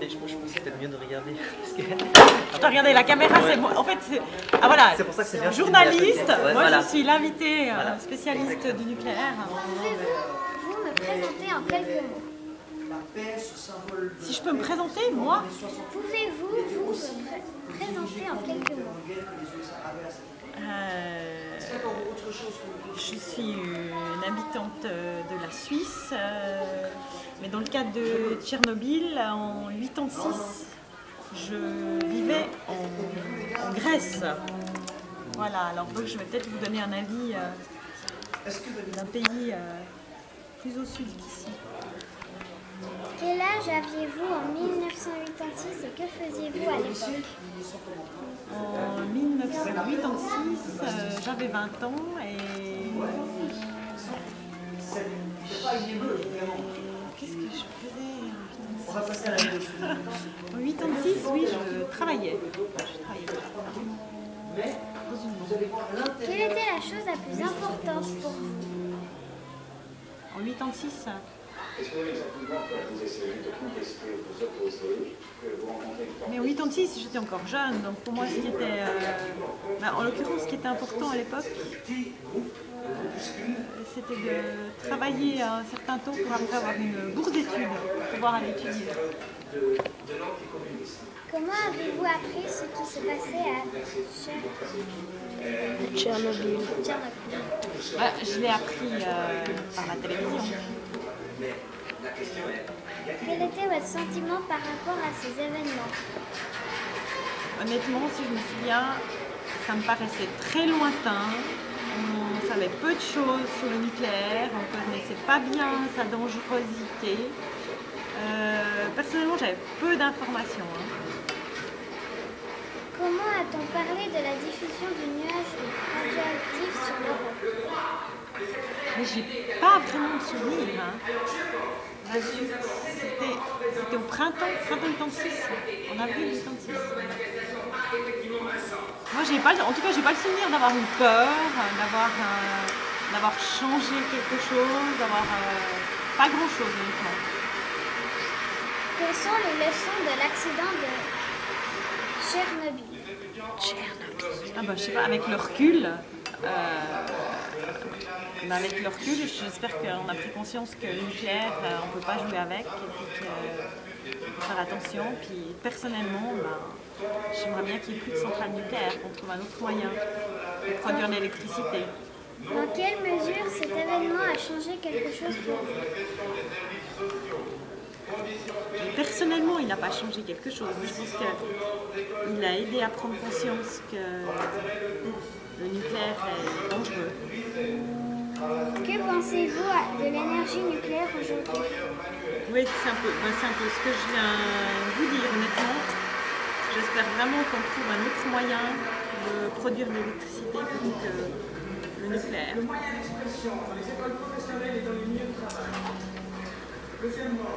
Et je, pense que c'était mieux de regarder. Parce que... Attends, regardez, la caméra, c'est moi. En fait, c'est. Ah voilà, C'est pour ça que c'est bien journaliste. Ouais, moi, voilà. je suis l'invité euh, Voilà. spécialiste du nucléaire. Pouvez-vous vous me présenter en quelques mots Si je peux me présenter, moi, Pouvez-vous vous me pré- présenter en quelques mots? Euh, je suis une habitante de la Suisse, euh, mais dans le cadre de Tchernobyl, en 86, je vivais en, en Grèce. Voilà, alors donc je vais peut-être vous donner un avis euh, d'un pays euh, plus au sud qu'ici. Quel âge aviez-vous en 1986 et que faisiez-vous à l'époque? En 1986, euh, j'avais 20 ans et. Qu'est-ce que je faisais en 86 oui, je travaillais. Je travaillais dans une. Quelle était la chose la plus importante pour vous En 86, mais en 86, j'étais encore jeune, donc pour moi, ce qui était. euh, ben, en l'occurrence, ce qui était important à l'époque, c'était de travailler un certain taux pour arriver à avoir une bourse d'études, pour pouvoir aller étudier. Comment avez-vous appris ce qui s'est passé à Tchernobyl? Tchernobyl Ben, je l'ai appris euh, par la télévision. Quel était votre sentiment par rapport à ces événements? Honnêtement, si je me souviens, ça me paraissait très lointain. On savait peu de choses sur le nucléaire, on ne connaissait pas bien sa dangerosité. Euh, personnellement, j'avais peu d'informations. hein. Comment a-t-on parlé de la diffusion du nuage radioactif sur l'Europe? Mais j'ai pas vraiment de souvenir. hein. C'était au printemps, printemps 86, en avril 86. Moi, j'ai pas, en tout cas, j'ai pas le souvenir d'avoir eu peur, d'avoir, euh, d'avoir changé quelque chose, d'avoir euh, pas grand-chose honnêtement. Quelles sont les leçons de l'accident de Tchernobyl Ah bah, je sais pas, avec le recul, euh, bah, avec le recul, j'espère qu'on a pris conscience que le nucléaire, euh, on ne peut pas jouer avec, et puis qu'il faut faire attention. Puis personnellement, bah, j'aimerais bien qu'il n'y ait plus de centrales nucléaires, qu'on trouve un autre moyen de produire l'électricité. Dans quelle mesure cet événement a changé quelque chose pour vous? Mais personnellement, il n'a pas changé quelque chose, mais je pense qu'il a aidé à prendre conscience que le nucléaire est dangereux. Pensez-vous à- de l'énergie nucléaire aujourd'hui? Oui, c'est un, peu, ben, c'est un peu ce que je viens de vous dire, honnêtement. J'espère vraiment qu'on trouve un autre moyen de produire de l'électricité plutôt que le nucléaire. Deuxièmement,